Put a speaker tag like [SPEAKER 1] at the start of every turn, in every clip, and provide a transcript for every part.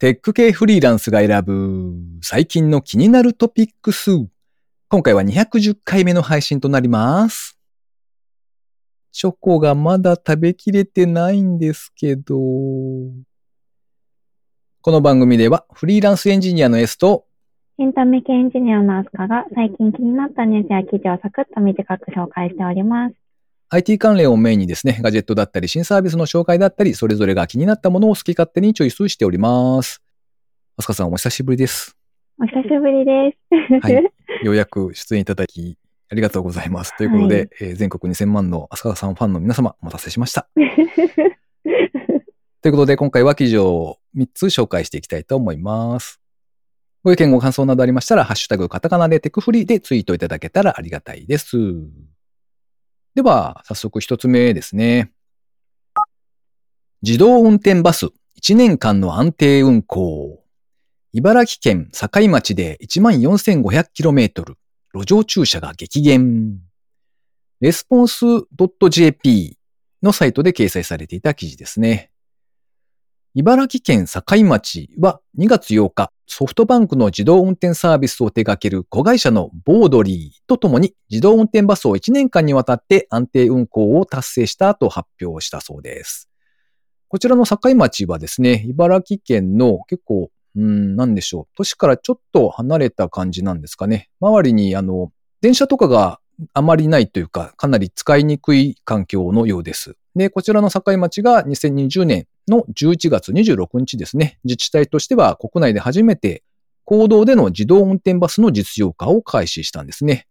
[SPEAKER 1] テック系フリーランスが選ぶ最近の気になるトピックス。今回は210回目の配信となります。チョコがまだ食べきれてないんですけど。この番組ではフリーランスエンジニアの S と
[SPEAKER 2] エンタメ系エンジニアのアスカが最近気になったニュースや記事をサクッと短く紹介しております。
[SPEAKER 1] IT 関連をメインにですね、ガジェットだったり新サービスの紹介だったり、それぞれが気になったものを好き勝手にチョイスしております。アスカさんお久しぶりです。
[SPEAKER 2] お久しぶりです。
[SPEAKER 1] はい ようやく出演いただき、ありがとうございます。ということで、
[SPEAKER 2] はい
[SPEAKER 1] えー全国2000万のアスカさんファンの皆様、お待たせしました。ということで、今回は記事を3つ紹介していきたいと思います。ご意見ご感想などありましたら、ハッシュタグカタカナでテクフリーでツイートいただけたらありがたいです。では、早速一つ目ですね。自動運転バス1年間の安定運行。茨城県境町で 14,500km 路上駐車が激減。レスポンス .jp のサイトで掲載されていた記事ですね。茨城県境町は2月8日、ソフトバンクの自動運転サービスを手掛ける子会社のボードリーとともに自動運転バスを1年間にわたって安定運行を達成したと発表したそうです。こちらの境町はですね、茨城県の結構、うん、なんでしょう。都市からちょっと離れた感じなんですかね。周りに、あの、電車とかがあまりないというか、かなり使いにくい環境のようです。で、こちらの境町が2020年の11月26日ですね、自治体としては国内で初めて公道での自動運転バスの実用化を開始したんですね。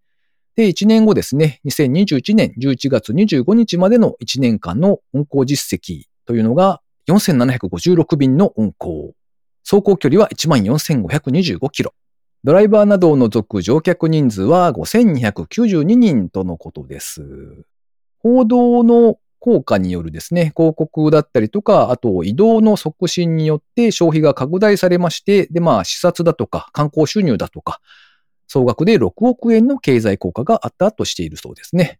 [SPEAKER 1] で、1年後ですね、2021年11月25日までの1年間の運行実績というのが4756便の運行。走行距離は14,525キロ。ドライバーなどを除く乗客人数は5292人とのことです。報道の効果によるですね、広告だったりとか、あと移動の促進によって消費が拡大されまして、で、まあ、視察だとか観光収入だとか、総額で6億円の経済効果があったとしているそうですね。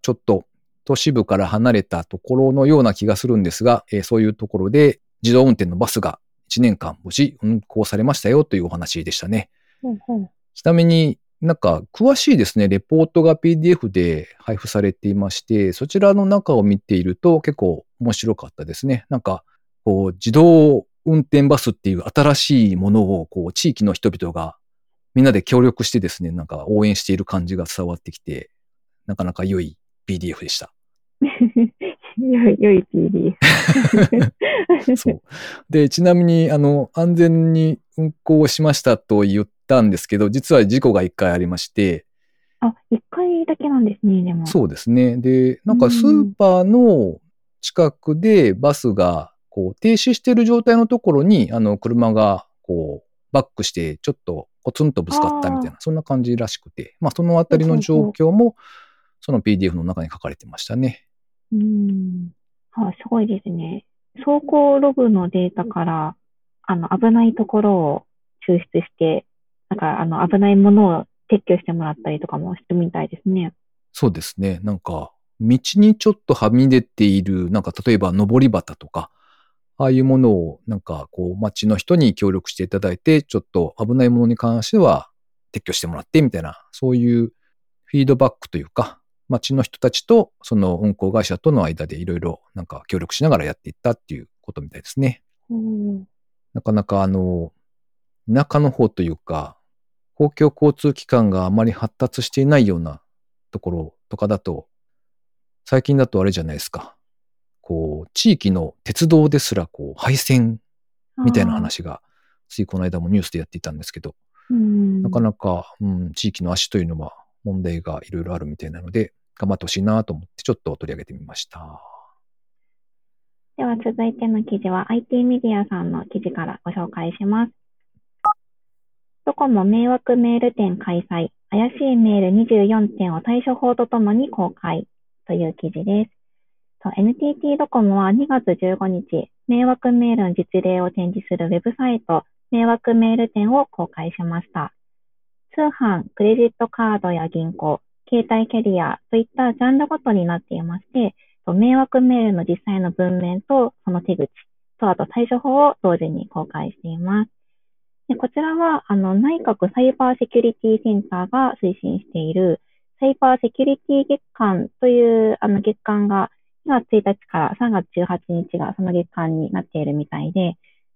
[SPEAKER 1] ちょっと都市部から離れたところのような気がするんですが、えーそういうところで自動運転のバスが1年間無事運行されましたよというお話でしたね。
[SPEAKER 2] ほうほう
[SPEAKER 1] ちなみになんか詳しいですね、レポートが PDF で配布されていまして、そちらの中を見ていると結構面白かったですね。なんか、こう、自動運転バスっていう新しいものを、こう、地域の人々がみんなで協力してですね、なんか応援している感じが伝わってきて、なかなか良い PDF でした。
[SPEAKER 2] 良い、良い PD。
[SPEAKER 1] そう。で、ちなみに、あの、安全に運行しましたと言ったんですけど、実は事故が一回ありまして、
[SPEAKER 2] あ、一回だけなんですね、でも。
[SPEAKER 1] そうですね。で、なんかスーパーの近くでバスが、こう、停止している状態のところに、あの、車が、こう、バックして、ちょっとコツンとぶつかったみたいな、そんな感じらしくて、まあ、そのあたりの状況も、その PDF の中に書かれてましたね。
[SPEAKER 2] うん。あ、すごいですね。走行ログのデータから、あの、危ないところを抽出して、なんか、あの、危ないものを撤去してもらったりとかもしてみたいですね。
[SPEAKER 1] そうですね。なんか、道にちょっとはみ出ている、なんか例えば登り旗とか、ああいうものを、なんかこう、街の人に協力していただいて、ちょっと危ないものに関しては撤去してもらって、みたいな、そういうフィードバックというか、街の人たちとその運行会社との間でいろいろなんか協力しながらやっていったっていうことみたいですね。
[SPEAKER 2] うん。
[SPEAKER 1] なかなかあの、田舎の方というか、公共交通機関があまり発達していないようなところとかだと、最近だとあれじゃないですか。こう、地域の鉄道ですら、こう、廃線みたいな話が、ついこの間もニュースでやっていたんですけど、
[SPEAKER 2] うん。
[SPEAKER 1] なかなか、うん、地域の足というのは問題がいろいろあるみたいなので、頑張ってほしいなと思って、ちょっと取り上げてみました。
[SPEAKER 2] では続いての記事は IT メディアさんの記事からご紹介します。ドコモ迷惑メール展開催。怪しいメール24点を対処法とともに公開という記事です。NTT ドコモは2月15日、迷惑メールの実例を展示するウェブサイト、迷惑メール展を公開しました。通販、クレジットカードや銀行、携帯キャリアといったジャンルごとになっていまして、迷惑メールの実際の文面とその手口、と、あと対処法を同時に公開しています。でこちらは、あの、内閣サイバーセキュリティセンターが推進している、サイバーセキュリティ月間というあの月間が2月1日から3月18日がその月間になっているみたいで、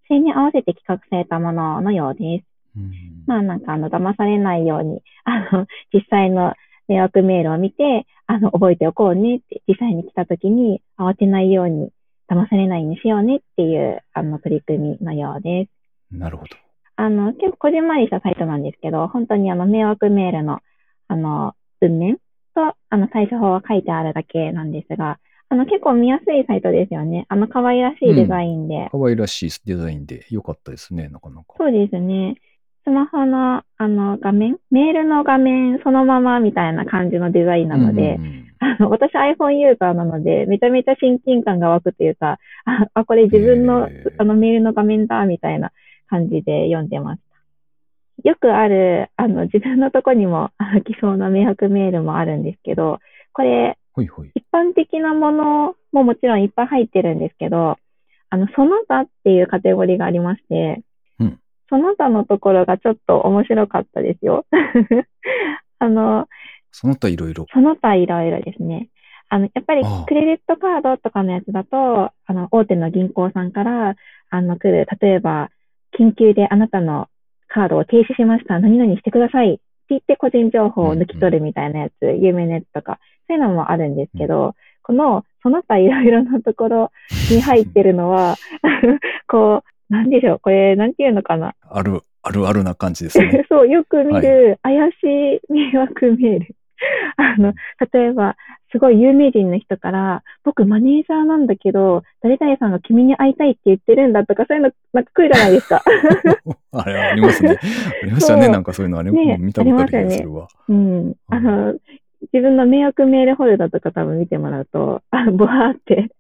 [SPEAKER 2] それに合わせて企画されたもののようです。
[SPEAKER 1] うん
[SPEAKER 2] まあなんかあの騙されないように、あの、実際の迷惑メールを見て、あの、覚えておこうねって、実際に来た時に慌てないように、騙されないようにしようねっていう、あの、取り組みのようです。
[SPEAKER 1] なるほど。
[SPEAKER 2] あの、結構こじんまりしたサイトなんですけど、本当にあの、迷惑メールの、あの、文面と、あの、対処法が書いてあるだけなんですが、あの、結構見やすいサイトですよね。あの、可愛らしいデザインで。
[SPEAKER 1] 可愛らしいデザインで良かったですね、なかなか。
[SPEAKER 2] そうですね。スマホの、あの、画面、メールの画面そのままみたいな感じのデザインなので、
[SPEAKER 1] うんうんうん
[SPEAKER 2] あの、私 iPhone ユーザーなので、めちゃめちゃ親近感が湧くというか、あ、あこれ自分のあのメールの画面だ、みたいな感じで読んでました。よくある、あの、自分のとこにも来そうな迷惑メールもあるんですけど、これ、
[SPEAKER 1] ほいほい。
[SPEAKER 2] 一般的なものももちろんいっぱい入ってるんですけど、あの、その他っていうカテゴリーがありまして、
[SPEAKER 1] うん
[SPEAKER 2] その他のところがちょっと面白かったですよ。あの、
[SPEAKER 1] その他いろいろ。
[SPEAKER 2] その他いろいろですね。あの、やっぱりクレジットカードとかのやつだと、あの、大手の銀行さんから、あの、来る、例えば、緊急であなたのカードを停止しました。何々してください。って言って個人情報を抜き取るみたいなやつ、有名なやつとか、そういうのもあるんですけど、この、その他いろいろなところ に入ってるのは、こう、なんでしょう、これ、なんていうのかな。
[SPEAKER 1] ある、あるあるな感じですね。
[SPEAKER 2] そう、よく見る怪しい迷惑メール。あの、例えば、すごい有名人の人から、僕マネージャーなんだけど、誰々さんが君に会いたいって言ってるんだとか、そういうの、なんか来るじゃないですか。
[SPEAKER 1] あれ、ありますね。ありましたね。なんかそういうのあれ、
[SPEAKER 2] ね
[SPEAKER 1] 見たことある
[SPEAKER 2] す
[SPEAKER 1] るわ。
[SPEAKER 2] うん。あの、自分の迷惑メールフォルダとか多分見てもらうと、あの、ボワーって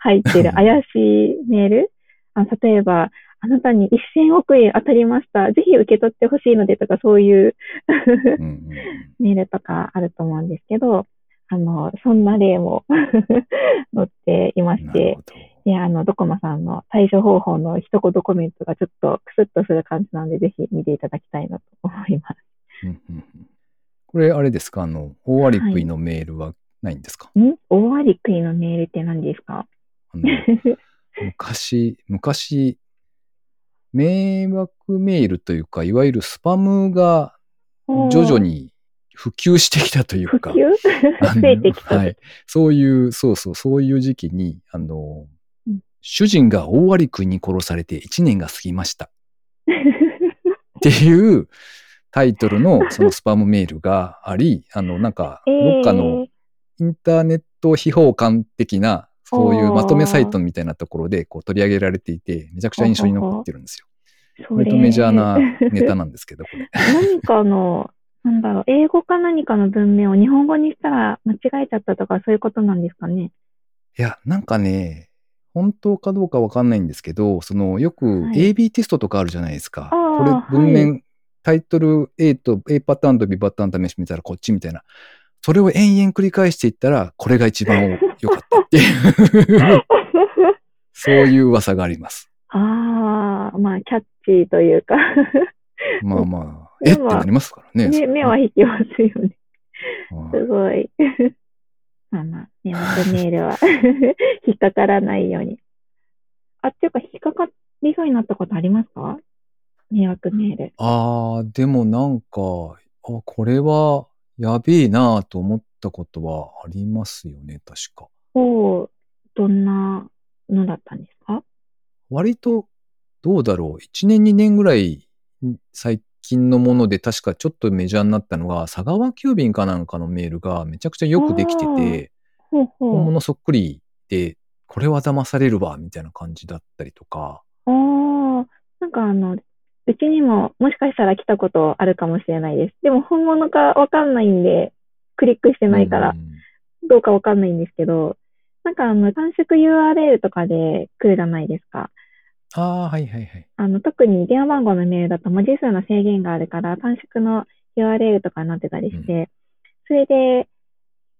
[SPEAKER 2] 入ってる怪しいメールあ例えば、あなたに1000億円当たりました。ぜひ受け取ってほしいのでとか、そういう
[SPEAKER 1] うんうん
[SPEAKER 2] メールとかあると思うんですけど、あの、そんな例も 載っていま
[SPEAKER 1] うん。
[SPEAKER 2] してあの、ドコモさんの対処方法の一言コメントがちょっとクスッとする感じなので、ぜひ見ていただきたいなと思います。
[SPEAKER 1] うんうんうん。これ、あれですか？あの、大割り食いのメールはないんですか、
[SPEAKER 2] ん？大割り食いのメールって何ですか？
[SPEAKER 1] 昔、昔、迷惑メールというか、いわゆるスパムが徐々に普及してきたというか、
[SPEAKER 2] 増えてきた。
[SPEAKER 1] はい。そういう、そうそう、そういう時期に、あの、
[SPEAKER 2] うん。
[SPEAKER 1] 主人が大割り食いに殺されて1年が過ぎました。っていうタイトルのそのスパムメールがあり、あの、なんか、どっかのインターネット秘宝館的な、そういうまとめサイトみたいなところでこう取り上げられていて、めちゃくちゃ印象に残ってるんですよ。割とメジャーなネタなんですけど、これ。
[SPEAKER 2] 何かの、なんだろう、英語か何かの文面を日本語にしたら間違えちゃったとか、そういうことなんですかね？
[SPEAKER 1] いや、なんかね、本当かどうかわかんないんですけど、その、よく
[SPEAKER 2] はい
[SPEAKER 1] AB テストとかあるじゃないですか。
[SPEAKER 2] あー
[SPEAKER 1] これ、文面、
[SPEAKER 2] は
[SPEAKER 1] タイトル A と A パターンと B パターン試してみたらこっちみたいな。それを延々繰り返していったら、これが一番良かったっていう、そういう噂があります。
[SPEAKER 2] ああ、まあ、キャッチーというか、
[SPEAKER 1] まあまあ、えってなりますからね。
[SPEAKER 2] ね、目は引きますよね。
[SPEAKER 1] はい
[SPEAKER 2] すごい。まあまあ、迷惑メールは 引っかからないように。あ、っていうか、引っかかりそうになったことありますか？迷惑メール。
[SPEAKER 1] ああ、でもなんか、あ、これはやべえなと思ったことはありますよね、確か。
[SPEAKER 2] おうどんなのだったんですか？
[SPEAKER 1] 割と、どうだろう。1年2年ぐらい最近のもので確かちょっとメジャーになったのが、佐川急便かなんかのメールがめちゃくちゃよくできてて、
[SPEAKER 2] ほうほう。
[SPEAKER 1] 本物そっくりで、これは騙されるわ、みたいな感じだったりとか。
[SPEAKER 2] ああ、なんかあの、うちにももしかしたら来たことあるかもしれないです。でも本物かわかんないんで、クリックしてないから
[SPEAKER 1] う、ん
[SPEAKER 2] どうかわかんないんですけど、なんかあの、短縮 URL とかで来るじゃないですか。
[SPEAKER 1] ああ、はいはいはい。
[SPEAKER 2] あの、特に電話番号のメールだと文字数の制限があるから、短縮の URL とかになってたりして、それで、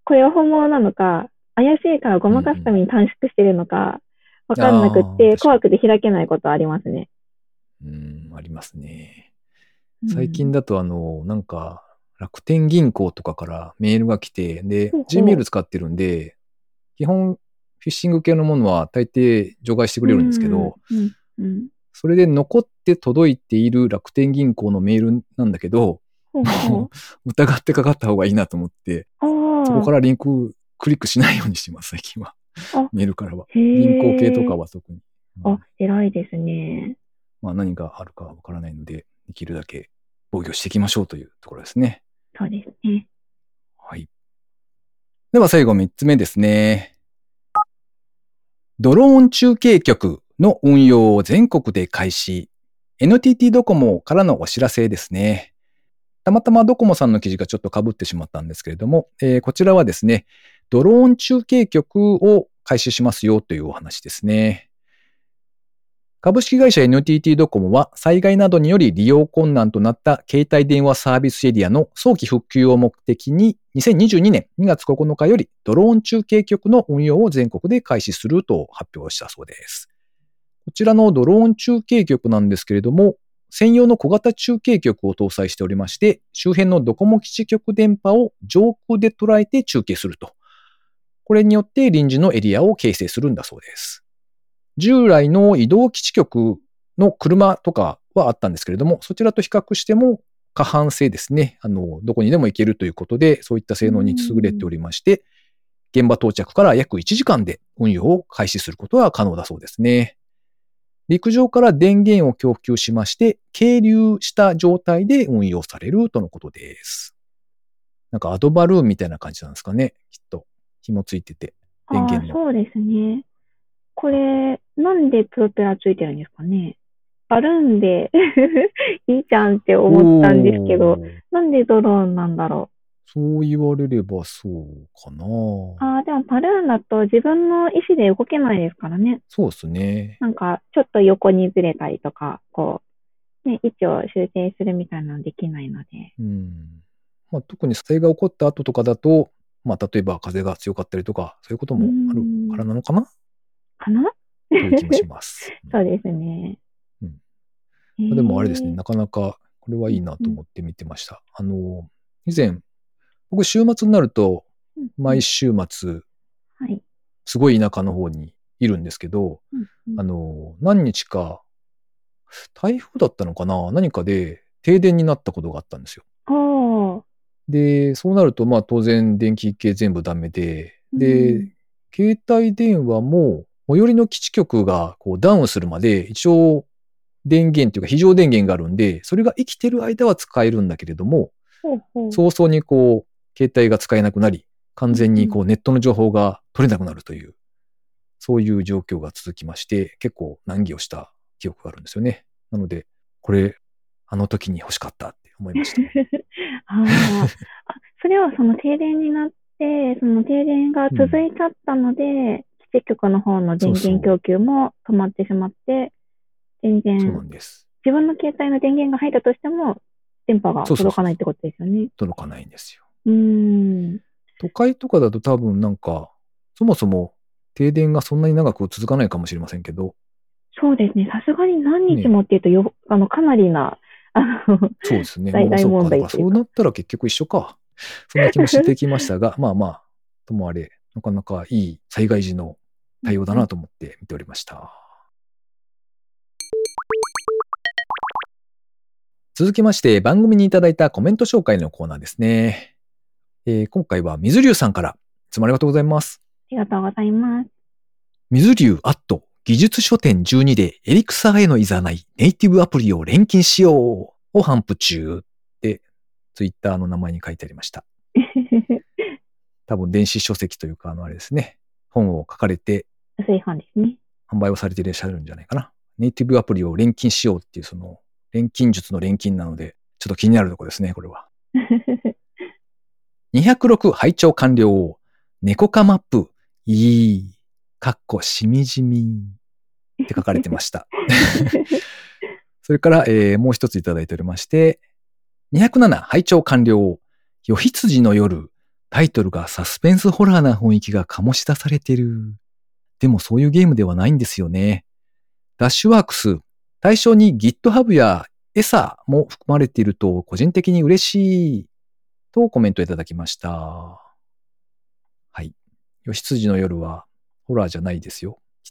[SPEAKER 2] これは本物なのか、怪しいからごまかすために短縮してるのか、わかんなくって、怖くて開けないことありますね。
[SPEAKER 1] うん、ありますね。
[SPEAKER 2] うん
[SPEAKER 1] 最近だとあの、なんか、楽天銀行とかからメールが来て、で Gmail 使ってるんで、基本、フィッシング系のものは大抵除外してくれるんですけど。それで残って届いている楽天銀行のメールなんだけど。疑ってかかった方がいいなと思って。そこからリンククリックしないようにしてます、最近は
[SPEAKER 2] あ。
[SPEAKER 1] メールからは。銀行系とかは特に。うん
[SPEAKER 2] あ、偉いですね。
[SPEAKER 1] まあ何があるかわからないので、できるだけ防御していきましょうというところですね。
[SPEAKER 2] そうですね。
[SPEAKER 1] はい。では最後3つ目ですね。ドローン中継局の運用を全国で開始。NTT ドコモからのお知らせですね。たまたまドコモさんの記事がちょっと被ってしまったんですけれども、えーこちらはですね、ドローン中継局を開始しますよというお話ですね。株式会社 NTT ドコモは災害などにより利用困難となった携帯電話サービスエリアの早期復旧を目的に2022年2月9日よりドローン中継局の運用を全国で開始すると発表したそうです。こちらのドローン中継局なんですけれども、専用の小型中継局を搭載しておりまして、周辺のドコモ基地局電波を上空で捉えて中継すると。これによって臨時のエリアを形成するんだそうです。従来の移動基地局の車とかはあったんですけれども、そちらと比較しても過半性ですね。あの、どこにでも行けるということで、そういった性能に優れておりまして、現場到着から約1時間で運用を開始することは可能だそうですね。陸上から電源を供給しまして、係留した状態で運用されるとのことです。なんかアドバルーンみたいな感じなんですかね。きっと。紐ついてて。電源の
[SPEAKER 2] そうですね。これ、なんでプロペラついてるんですかね？バルーンで いいじゃんって思ったんですけど、なんでドローンなんだろ
[SPEAKER 1] そう言われればそうかな。
[SPEAKER 2] う。ああ、でもバルーンだと自分の意思で動けないですからね。
[SPEAKER 1] そうですね。
[SPEAKER 2] なんか、ちょっと横にずれたりとか、こう、ね、位置を修正するみたいなのできないので。
[SPEAKER 1] うん。まあ、特に災害が起こった後とかだと、まあ、例えば風が強かったりとか、そういうこともあるからなのかな？
[SPEAKER 2] かな？
[SPEAKER 1] という気もします。
[SPEAKER 2] そうですね。
[SPEAKER 1] うんでもあれですね、なかなかこれはいいなと思って見てました。あの、以前、僕週末になると、
[SPEAKER 2] うん
[SPEAKER 1] 毎週末、
[SPEAKER 2] はい。
[SPEAKER 1] すごい田舎の方にいるんですけど、
[SPEAKER 2] うんうん
[SPEAKER 1] あの、何日か、台風だったのかな？何かで停電になったことがあったんですよ。で、そうなると、まあ当然電気系全部ダメで、で、
[SPEAKER 2] うん
[SPEAKER 1] 携帯電話も最寄りの基地局がこうダウンするまで一応電源というか非常電源があるんで、それが生きてる間は使えるんだけれども、早々にこう、携帯が使えなくなり、完全にこうネットの情報が取れなくなるという、そういう状況が続きまして、結構難儀をした記憶があるんですよね。なので、これ、あの時に欲しかったって思いました。
[SPEAKER 2] あーあ、それはその停電になって、その停電が続いちゃったので、基地局の方の電源供給も止まってしまって、全然
[SPEAKER 1] んです。
[SPEAKER 2] 自分の携帯の電源が入ったとしても、電波が
[SPEAKER 1] そうそうそう
[SPEAKER 2] 届かないってことですよね。
[SPEAKER 1] 届かないんですよ。
[SPEAKER 2] うーん。
[SPEAKER 1] 都会とかだと多分なんか、そもそも停電がそんなに長く続かないかもしれませんけど、
[SPEAKER 2] そうですね。さすがに何日もっていうとよ、あの、かなりな、あの、
[SPEAKER 1] そうですね。
[SPEAKER 2] 大問題
[SPEAKER 1] そうなったら結局一緒か。そんな気もしてきましたが、まあまあ、ともあれ、なかなかいい災害時の対応だなと思って見ておりました。続きまして、番組にいただいたコメント紹介のコーナーですね。えー今回は水流さんから、いつもありがとうございます。
[SPEAKER 2] ありがとうございます。
[SPEAKER 1] 水流アット技術書店12でエリクサーへのいざないネイティブアプリを錬金しようを頒布中ってツイッターの名前に書いてありました。多分電子書籍というかあのあれですね。本を書かれて
[SPEAKER 2] ですね。
[SPEAKER 1] 販売をされていらっしゃるんじゃないかな。ネイティブアプリを錬金しようっていうその錬金術の錬金なのでちょっと気になるところですね、これは。206拝聴完了。猫化マップ。いい。かっこしみじみ。って書かれてました。それから、えーもう一ついただいておりまして、207拝聴完了。夜羊の夜。タイトルがサスペンスホラーな雰囲気が醸し出されてる。でもそういうゲームではないんですよね。ダッシュワークス、対象に GitHub や ESA も含まれていると個人的に嬉しいとコメントいただきました。はい。吉辻の夜はホラーじゃないですよ。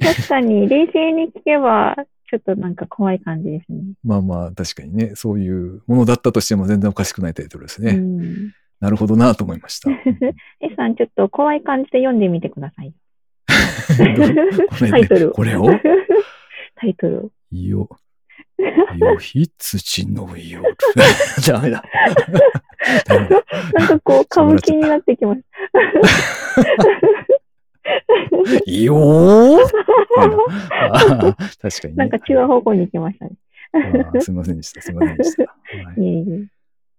[SPEAKER 2] 確かに、冷静に聞けば、ちょっとなんか怖い感じですね。
[SPEAKER 1] まあまあ確かにね、そういうものだったとしても全然おかしくないタイトルですね。
[SPEAKER 2] うん。
[SPEAKER 1] なるほどなと思いました。
[SPEAKER 2] えさん、ちょっと怖い感じで読んでみてください。タイトルを
[SPEAKER 1] これを
[SPEAKER 2] タイトルを。
[SPEAKER 1] よ、よひつちの夜。ダメだ。
[SPEAKER 2] なんかこう、歌舞伎になってきます。
[SPEAKER 1] よー確かにね。
[SPEAKER 2] なんか違う方向に行きましたね。
[SPEAKER 1] すみませんでした。すみませんでした。はい
[SPEAKER 2] いえいえ。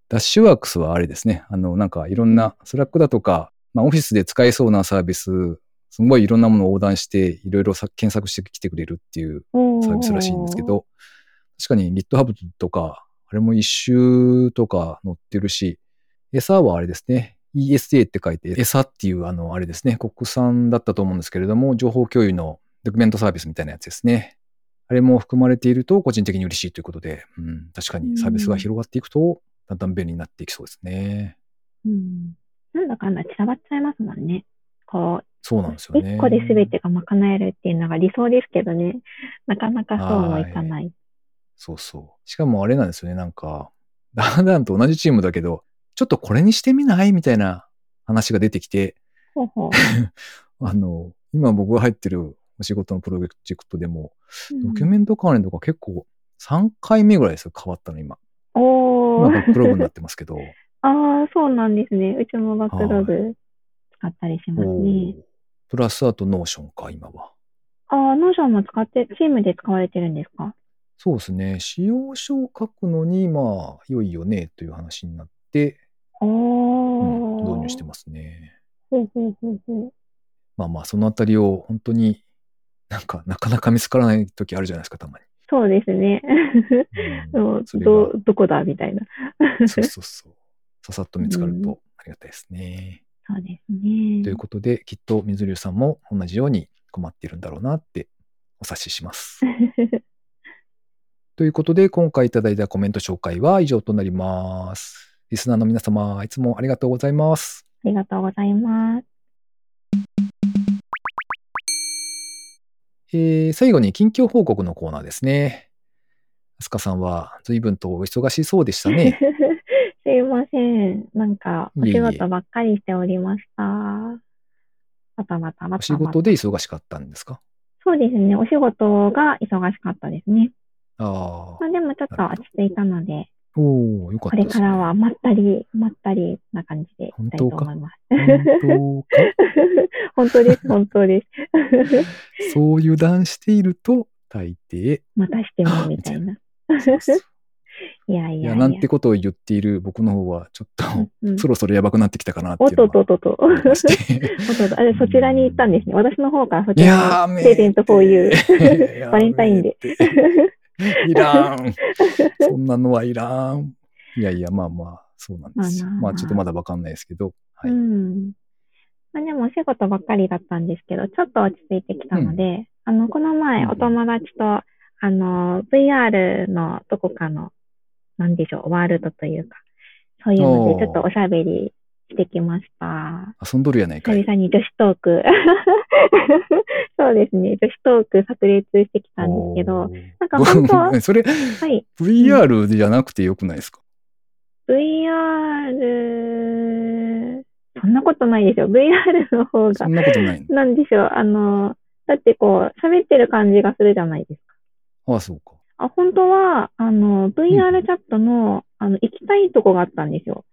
[SPEAKER 1] Dashworks はあれですね。あの、なんかいろんな、 Slack だとか、まあオフィスで使えそうなサービス、すごいいろんなものを横断して、いろいろさ検索してきてくれるっていうサービスらしいんですけど、確かに GitHub とか、あれも一周とか載ってるし、エサはあれですね。ESA って書いて、エサっていうあの、あれですね。国産だったと思うんですけれども、情報共有のドキュメントサービスみたいなやつですね。あれも含まれていると個人的に嬉しいということで、うん、確かにサービスが広がっていくと、だんだん便利になっていきそうですね。
[SPEAKER 2] うん。なんだかんだ散らばっちゃいますもんね。こ
[SPEAKER 1] そうなんです
[SPEAKER 2] う、
[SPEAKER 1] よね。
[SPEAKER 2] 一個で全てが賄えるっていうのが理想ですけどね。なかなかそうもいかない。
[SPEAKER 1] そうそう。しかもあれなんですよね、なんか、ダンダンと同じチームだけど、ちょっとこれにしてみない？みたいな話が出てきて、
[SPEAKER 2] ほうほう。
[SPEAKER 1] あの、今僕が入ってるお仕事のプロジェクトでも、ドキュ
[SPEAKER 2] ン
[SPEAKER 1] メント関連とか結構3回目ぐらいですよ、変わったの今。
[SPEAKER 2] おー
[SPEAKER 1] 今バックログになってますけど。
[SPEAKER 2] ああ、そうなんですね。うちもバックログ使ったりします
[SPEAKER 1] お
[SPEAKER 2] ね
[SPEAKER 1] ー。プラスあと Notion か、今は。
[SPEAKER 2] ああ、 Notion も使って、チームで使われてるんですか？
[SPEAKER 1] そうですね。仕様書を書くのに、まあ、良いよね、という話になって、
[SPEAKER 2] お
[SPEAKER 1] うん
[SPEAKER 2] ー。
[SPEAKER 1] 導入してますね。まあまあ、そのあたりを本当になんか、なかなか見つからない時あるじゃないですか、たまに。
[SPEAKER 2] そうですね。
[SPEAKER 1] うん
[SPEAKER 2] ど
[SPEAKER 1] が、
[SPEAKER 2] どこだみたいな。
[SPEAKER 1] そうそうそう。ささっと見つかるとありがたいですね。
[SPEAKER 2] そうですね。
[SPEAKER 1] ということで、きっと水流さんも同じように困っているんだろうなってお察しします。ということで、今回いただいたコメント紹介は以上となります。リスナーの皆様、いつもありがとうございます。
[SPEAKER 2] ありがとうございます。
[SPEAKER 1] えー最後に近況報告のコーナーですね。あすかさんは随分とお忙しそうでしたね。
[SPEAKER 2] すいません。なんか、お仕
[SPEAKER 1] いえいえ
[SPEAKER 2] 事ばっかりしておりました。バタバタバタバタ。
[SPEAKER 1] お仕事で忙しかったんですか？
[SPEAKER 2] そうですね。お仕事が忙しかったですね。
[SPEAKER 1] あ
[SPEAKER 2] まあ、でもちょっと落ち着いたので、
[SPEAKER 1] あ。おおよかっ
[SPEAKER 2] これ
[SPEAKER 1] たです、ね。
[SPEAKER 2] からはまったり、まったりな感じでいきたいと思います。
[SPEAKER 1] 本当か？
[SPEAKER 2] 本当です、本当です。
[SPEAKER 1] そう油断していると、大抵。
[SPEAKER 2] またしてもみたいな。
[SPEAKER 1] そうそう
[SPEAKER 2] いやいやいや。
[SPEAKER 1] いや、なんてことを言っている僕の方は、ちょっと、
[SPEAKER 2] うんうん
[SPEAKER 1] そろそろやばくなってきたかなって
[SPEAKER 2] おっとっとっとっと。
[SPEAKER 1] あ
[SPEAKER 2] れ そちらに行ったんですね。私の方からそ
[SPEAKER 1] い
[SPEAKER 2] ちら
[SPEAKER 1] やー、
[SPEAKER 2] にプレゼント for you。
[SPEAKER 1] や
[SPEAKER 2] バレンタインデ
[SPEAKER 1] めていらん。そんなのはいらん。いやいや、まあまあ、そうなんですよ。
[SPEAKER 2] まあまあ
[SPEAKER 1] まあ、ちょっとまだわかんないですけど。はい。
[SPEAKER 2] うん。まあでもお仕事ばっかりだったんですけど、ちょっと落ち着いてきたので、あの、この前
[SPEAKER 1] うん
[SPEAKER 2] お友達と、あの、VR のどこかの、なんでしょう、ワールドというか、そういうのでちょっとおしゃべりしてきました。
[SPEAKER 1] 遊んどるやないか
[SPEAKER 2] 久
[SPEAKER 1] い。
[SPEAKER 2] 々に女子トーク。そうですね、女子トーク炸裂してきたんですけど、なんか本当
[SPEAKER 1] それ、
[SPEAKER 2] はい、
[SPEAKER 1] VR じゃなくてよくないですか
[SPEAKER 2] ？VR、そんなことないですよ。VR の方が
[SPEAKER 1] そんなことないの？
[SPEAKER 2] なんでしょう、あの、だってこう、喋ってる感じがするじゃないですか。
[SPEAKER 1] ああ、そうか。
[SPEAKER 2] あ、本当は、あの、VR チャットの、あの、行きたいとこがあったんですよ。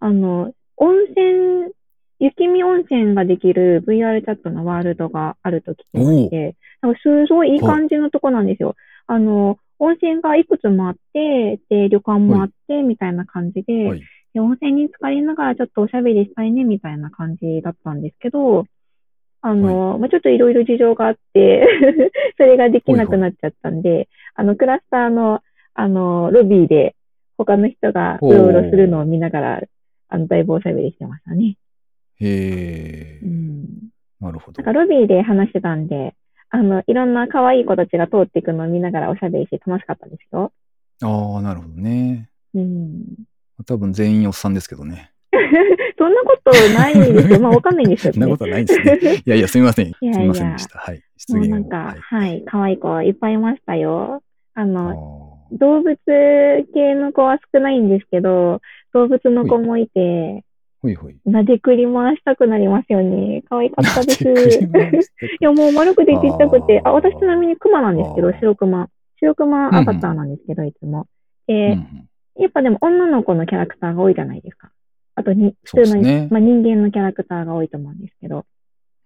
[SPEAKER 2] あの、温泉、雪見温泉ができる VR チャットのワールドがあると聞きまして、なんかすごいいい感じのとこなんですよ。あの、温泉がいくつもあって、で、旅館もあって、みたいな感じで、
[SPEAKER 1] はい。
[SPEAKER 2] で、温泉に浸かりながらちょっとおしゃべりしたいね、みたいな感じだったんですけど、あの、まあ、ちょっといろいろ事情があって、それができなくなっちゃったんで、あの、クラスターの、あの、ロビーで他の人がうろうろするのを見ながら、あの、だいぶおしゃべりしてましたね。
[SPEAKER 1] へえ
[SPEAKER 2] う。ん。
[SPEAKER 1] なるほど
[SPEAKER 2] なん。かロビーで話してたんで、あの、いろんな可愛い子たちが通っていくのを見ながらおしゃべりして楽しかったんですよ。
[SPEAKER 1] ああ、なるほどね。
[SPEAKER 2] うん。
[SPEAKER 1] 多分全員おっさんですけどね。
[SPEAKER 2] そんなことないですよ。まあ、わかんないんですよ、
[SPEAKER 1] そんなことはないですね。いやいや、すみません。す
[SPEAKER 2] いやいや
[SPEAKER 1] みませんでした。はい。失言を。
[SPEAKER 2] もうなんか、
[SPEAKER 1] は
[SPEAKER 2] はい、可愛い子いっぱいいましたよ。あ
[SPEAKER 1] あ
[SPEAKER 2] の、
[SPEAKER 1] ー
[SPEAKER 2] 動物系の子は少ないんですけど、動物の子もいて、
[SPEAKER 1] ほいほい。
[SPEAKER 2] なでくり回したくなりますよね。可愛かったです。いや、もう丸くてちっちゃくて、あ、私ちなみにクマなんですけど白クマ。白クマアバターなんですけど、いつも。で、
[SPEAKER 1] うん
[SPEAKER 2] やっぱでも女の子のキャラクターが多いじゃないですか。あとに、普通の、
[SPEAKER 1] ね
[SPEAKER 2] まあ、人間のキャラクターが多いと思うんですけど、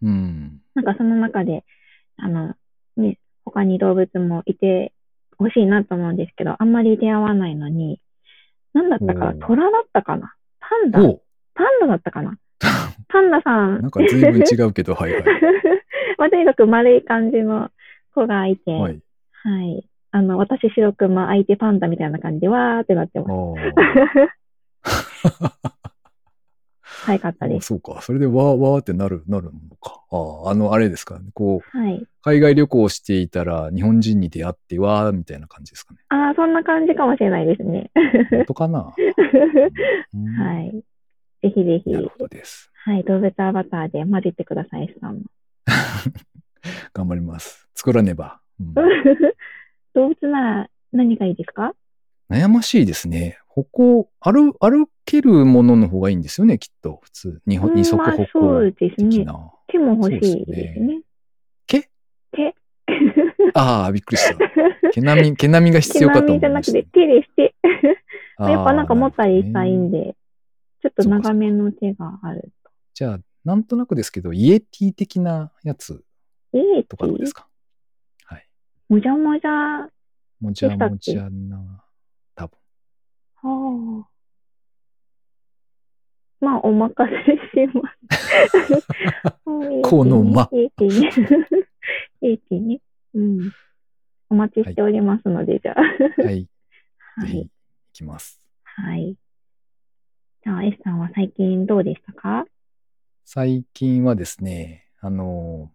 [SPEAKER 1] うん。うん。
[SPEAKER 2] なんかその中で、あの、ね、他に動物もいてほしいなと思うんですけど、あんまり出会わないのに、なんだったか虎だったかなパンダ
[SPEAKER 1] お
[SPEAKER 2] パンダだったかな パンダさん。
[SPEAKER 1] なんか随分違うけど、はいはい。
[SPEAKER 2] まあ、とにかく丸い感じの子がいて、
[SPEAKER 1] は
[SPEAKER 2] はい。
[SPEAKER 1] い。
[SPEAKER 2] あの、私白クマ、相手パンダみたいな感じで、わーってなってます。
[SPEAKER 1] あ
[SPEAKER 2] 可愛かった
[SPEAKER 1] あ、
[SPEAKER 2] です。
[SPEAKER 1] そうか。それでわーわーってなる、なるのか。ああ、あの、あれですか。こう、
[SPEAKER 2] はい。
[SPEAKER 1] 海外旅行していたら日本人に出会ってわーみたいな感じですかね。
[SPEAKER 2] ああ、そんな感じかもしれないですね。
[SPEAKER 1] 本当かな、うん
[SPEAKER 2] はい。ぜひぜひ
[SPEAKER 1] な、るほどです。
[SPEAKER 2] はい、動物アバターで混じってください、さんも。
[SPEAKER 1] 頑張ります。作らねば。うん
[SPEAKER 2] 動物なら何がいいですか？
[SPEAKER 1] 悩ましいですね。歩行、歩、歩けるものの方がいいんですよね、きっと。普通。二二足
[SPEAKER 2] まあ
[SPEAKER 1] 歩
[SPEAKER 2] そう
[SPEAKER 1] 行
[SPEAKER 2] ですね。手も欲しいで
[SPEAKER 1] ですす
[SPEAKER 2] ね。
[SPEAKER 1] 毛？
[SPEAKER 2] 手。
[SPEAKER 1] ああ、びっくりした。毛並み、毛並みが必要かと思い
[SPEAKER 2] 毛並みじゃなく
[SPEAKER 1] ましてた。
[SPEAKER 2] 手でして。やっぱなんか持ったりしたいんで、ちょっと長めの手がある。
[SPEAKER 1] じゃあ、なんとなくですけど、イエティ的なやつ
[SPEAKER 2] ええ
[SPEAKER 1] とかどうですか？はい。
[SPEAKER 2] もじゃもじゃ、は
[SPEAKER 1] もじゃもじゃな。
[SPEAKER 2] あ。まあ、お任せします。
[SPEAKER 1] この間
[SPEAKER 2] いい気に。いい気に。うん。お待ちしておりますので、じゃあ。
[SPEAKER 1] はい。
[SPEAKER 2] はい。
[SPEAKER 1] ぜひ、行きます。
[SPEAKER 2] はい。じゃあ、S さんは最近どうでしたか？
[SPEAKER 1] 最近はですね、あの、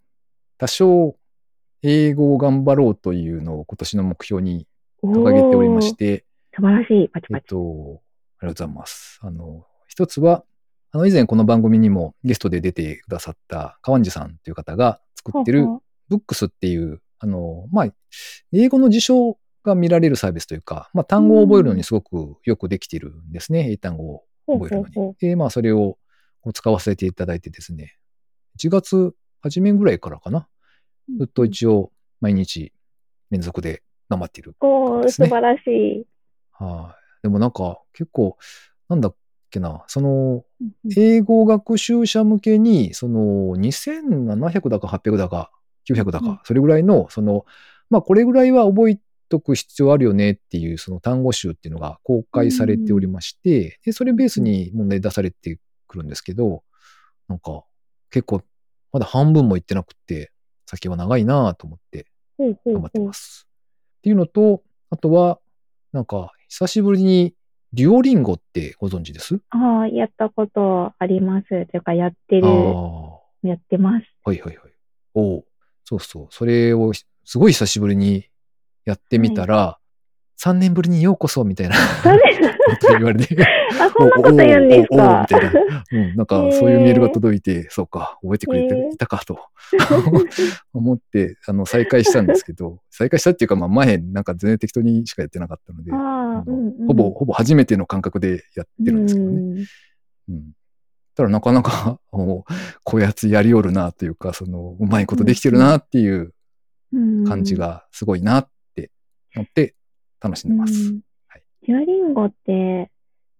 [SPEAKER 1] 多少、英語を頑張ろうというのを今年の目標に掲げておりまして、
[SPEAKER 2] 素晴らしい。パチ
[SPEAKER 1] えっ
[SPEAKER 2] パチ。
[SPEAKER 1] と、ありがとうございます。あの、一つは、あの、以前この番組にもゲストで出てくださった川地さんという方が作ってるブックスっていう、あの、まあ、英語の辞書が見られるサービスというか、まあ、単語を覚えるのにすごくよくできているんですね。英単語を覚えるのに。
[SPEAKER 2] ほうほうほ
[SPEAKER 1] で、まあ、それを使わせていただいてですね、1月初めぐらいからかな。ずっと一応、毎日連続で頑張っている。
[SPEAKER 2] おー、
[SPEAKER 1] ですね
[SPEAKER 2] 素晴らしい。
[SPEAKER 1] はい。でもなんか、結構、なんだっけな、その、英語学習者向けに、その、2700だか800だか900だか、
[SPEAKER 2] うん
[SPEAKER 1] それぐらいの、その、まあ、これぐらいは覚えとく必要あるよねっていう、その単語集っていうのが公開されておりまして、で、それベースに問題出されてくるんですけど、なんか、結構、まだ半分もいってなくって、先は長いなと思って頑張ってます。っていうのと、あとは、なんか、久しぶりに、デュオリンゴってご存知です？
[SPEAKER 2] ああ、やったことあります。というか、やって
[SPEAKER 1] あ
[SPEAKER 2] る、
[SPEAKER 1] あ。
[SPEAKER 2] やってます。
[SPEAKER 1] はいはいはい。おうそうそう。それをすごい久しぶりにやってみたら、3年ぶりにようこそみたいな
[SPEAKER 2] それ
[SPEAKER 1] こと言われて、
[SPEAKER 2] あ、そんなこと言うんです
[SPEAKER 1] おおおお
[SPEAKER 2] か
[SPEAKER 1] みたいな。うん、なんかそういうメールが届いて、そうか、覚えてくれ
[SPEAKER 2] へ
[SPEAKER 1] て
[SPEAKER 2] ー。
[SPEAKER 1] いたかと。思って、あの、再開したんですけど、再開したっていうか、まあ前、なんか全然適当にしかやってなかったので、ほぼ、ほぼ初めての感覚でやってるんですけどね。
[SPEAKER 2] うん。
[SPEAKER 1] うん。ただなかなか、もうこやつやりおるなというか、その、うまいことできてるなっていう
[SPEAKER 2] うん。
[SPEAKER 1] 感じがすごいなって思って楽しんでます。
[SPEAKER 2] うん。
[SPEAKER 1] はい
[SPEAKER 2] デュオリンゴって、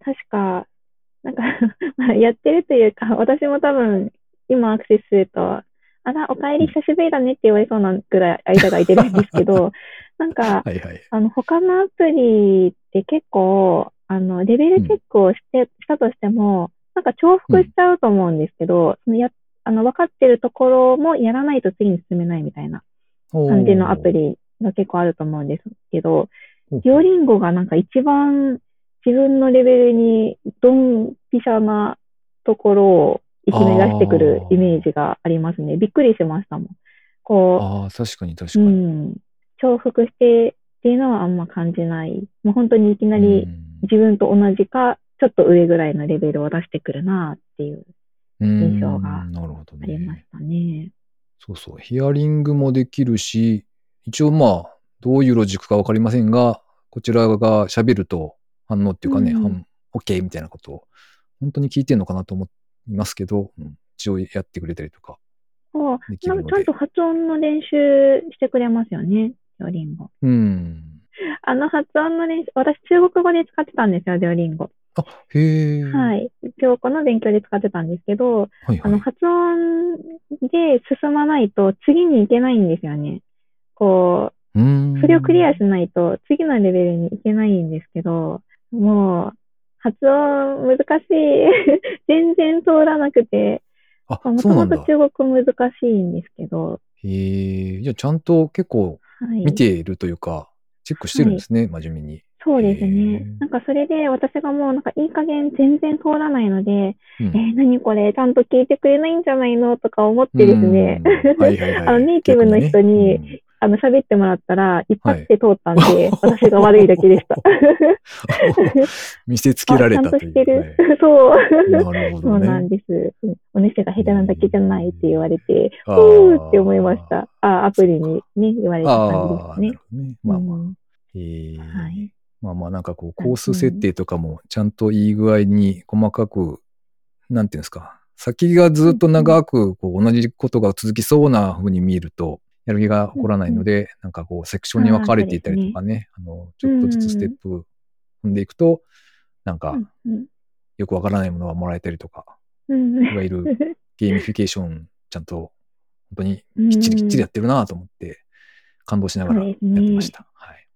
[SPEAKER 2] 確か、なんか まあやってるというか、私も多分、今アクセスすると、あら、お帰り久しぶりだねって言われそうなぐらい間が空いてるんですけど、なんか、
[SPEAKER 1] はいはい。
[SPEAKER 2] あの、他のアプリって結構、あの、レベルチェックをして、したとしても、なんか重複しちゃうと思うんですけど、そのや、あの、分かってるところもやらないと次に進めないみたいな感じのアプリが結構あると思うんですけど。デュオリンゴがなんか一番自分のレベルにドンピシャなところをいきなり出してくるイメージがありますね。びっくりしましたもん。こ
[SPEAKER 1] ああ、確かに確
[SPEAKER 2] う、う
[SPEAKER 1] かに。
[SPEAKER 2] ん、重複してっていうのはあんま感じない。もう本当にいきなり自分と同じか、ちょっと上ぐらいのレベルを出してくるなっていう
[SPEAKER 1] うん
[SPEAKER 2] 印象がありま
[SPEAKER 1] ね。
[SPEAKER 2] したね。
[SPEAKER 1] そうそう。ヒアリングもできるし、一応まあ、どういうロジックかわかりませんが、こちらが喋ると反応っていうかね、
[SPEAKER 2] うん
[SPEAKER 1] 反 OK みたいなことを、本当に聞いてんのかなと思いますけど、うん一応やってくれたりとか
[SPEAKER 2] ちゃんと。発音の練習してくれますよね、デュオリンゴ。
[SPEAKER 1] うん。
[SPEAKER 2] あの発音の練習、私中国語で使ってたんですよ、デュオリンゴ。
[SPEAKER 1] あ、へえ。。
[SPEAKER 2] はいい。中国語の勉強で使ってたんですけど、
[SPEAKER 1] はいはい。
[SPEAKER 2] あの発音で進まないと次に行けないんですよね。こ
[SPEAKER 1] う
[SPEAKER 2] それをクリアしないと次のレベルに行けないんですけど、もう、発音難しい。全然通らなくて、
[SPEAKER 1] あ、
[SPEAKER 2] も。ともと中国難しいんですけど、
[SPEAKER 1] へえ。じゃあちゃんと結構
[SPEAKER 2] はい。
[SPEAKER 1] 見ているというか、チェックしてるんですね、真面目に。
[SPEAKER 2] そうです
[SPEAKER 1] へ
[SPEAKER 2] ね
[SPEAKER 1] ー。
[SPEAKER 2] なんかそれで私がもうなんかいい加減全然通らないので、
[SPEAKER 1] うん
[SPEAKER 2] えー、何これ？ちゃんと聞いてくれないんじゃないの？とか思ってですね
[SPEAKER 1] うん、はいはいはい。
[SPEAKER 2] あのネイティブの人にあの喋ってもらったら一発で通ったんで、
[SPEAKER 1] は い
[SPEAKER 2] 私が悪いだけでした。
[SPEAKER 1] う ん見せつけられたという。
[SPEAKER 2] あちゃんとしてる。
[SPEAKER 1] はい
[SPEAKER 2] そう。
[SPEAKER 1] なるほど
[SPEAKER 2] そうなん
[SPEAKER 1] ね。
[SPEAKER 2] です。うんお主が下手なだけじゃないって言われて、
[SPEAKER 1] あ
[SPEAKER 2] ふーって思いました。あ、アプリにね、言われた
[SPEAKER 1] あ
[SPEAKER 2] 感じ
[SPEAKER 1] あ、
[SPEAKER 2] ですね。
[SPEAKER 1] まあまあ。
[SPEAKER 2] うん
[SPEAKER 1] えー
[SPEAKER 2] はい。
[SPEAKER 1] まあまあなんかこう、コース設定とかもちゃんといい具合に細かく、なんていうんですか。先がずっと長くこう同じことが続きそうな風に見えると、やる気が起こらないので、なんかこう、セクションに分かれていたりとかね、あの、ちょっとずつステップ踏んでいくと、なんか
[SPEAKER 2] うん
[SPEAKER 1] よくわからないものがもらえたりとか、
[SPEAKER 2] うん
[SPEAKER 1] いわゆるゲーミフィケーションちゃんと本当にきっちりきっちりやってるなと思って感動しながらやってました。はい。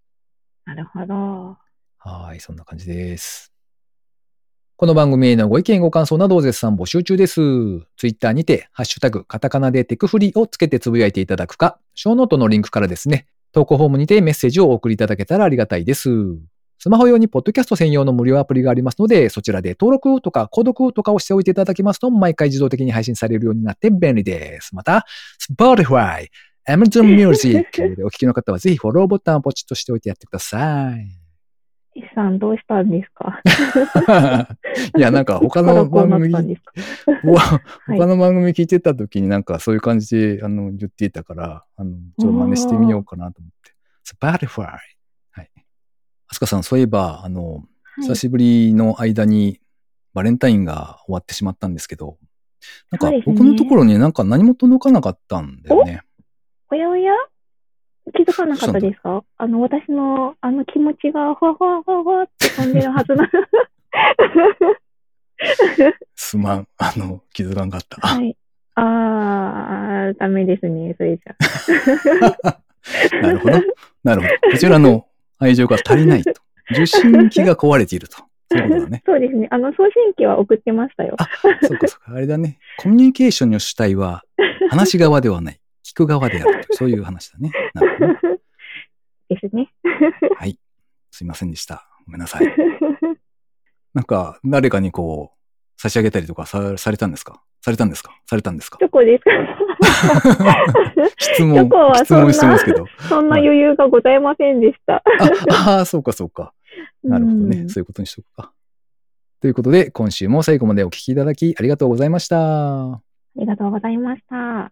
[SPEAKER 2] なるほど。
[SPEAKER 1] はい、そんな感じです。この番組へのご意見ご感想などを絶賛募集中です。ツイッターにて、ハッシュタグ、カタカナでテクフリをつけてつぶやいていただくか、ショーノートのリンクからですね、投稿フォームにてメッセージをお送りいただけたらありがたいです。スマホ用にポッドキャスト専用の無料アプリがありますので、そちらで登録とか購読とかをしておいていただきますと、毎回自動的に配信されるようになって便利です。また、Spotify、Amazon Music でお聞きの方はぜひフォローボタンをポチッとしておいてやってください。
[SPEAKER 2] S さんどうしたんですか？
[SPEAKER 1] いや、なんか他の番組、他の番組聞いてた時になんかそういう感じであの言っていたから、あの、ちょっと真似してみようかなと思って。Spotify。はい。あすかさん、そういえば、あの、
[SPEAKER 2] はい
[SPEAKER 1] 久しぶりの間にバレンタインが終わってしまったんですけど、なんか僕のところになんか何も届かなかったんだよね。
[SPEAKER 2] おやおや？気づかなかったですか？あの、私のあの気持ちがふわふわふわふわって飛んでるはずな。
[SPEAKER 1] すまん。あの、気づかんかった。
[SPEAKER 2] はい。あー、ダメですね、それじゃ。
[SPEAKER 1] なるほど。なるほど。こちらの愛情が足りないと。受信機が壊れていると。そうだね。
[SPEAKER 2] そうですね。あの、送信機は送ってましたよ。
[SPEAKER 1] あ、そうかそうか。あれだね。コミュニケーションの主体は、話し側ではない。聞く側であるという。そういう話だね。なるほど。
[SPEAKER 2] ですね。
[SPEAKER 1] はい。すいませんでした。ごめんなさい。なんか、誰かにこう、差し上げたりとかさされたんですか？されたんですか？されたんですか？
[SPEAKER 2] チョコですか？
[SPEAKER 1] 質問
[SPEAKER 2] チョコ、は
[SPEAKER 1] 質問してますけど。
[SPEAKER 2] そんな余裕がございませんでした。
[SPEAKER 1] あ、あーそうかそうか。なるほどね。
[SPEAKER 2] うん
[SPEAKER 1] そういうことにしとくか。ということで、今週も最後までお聞きいただきありがとうございました。
[SPEAKER 2] ありがとうございました。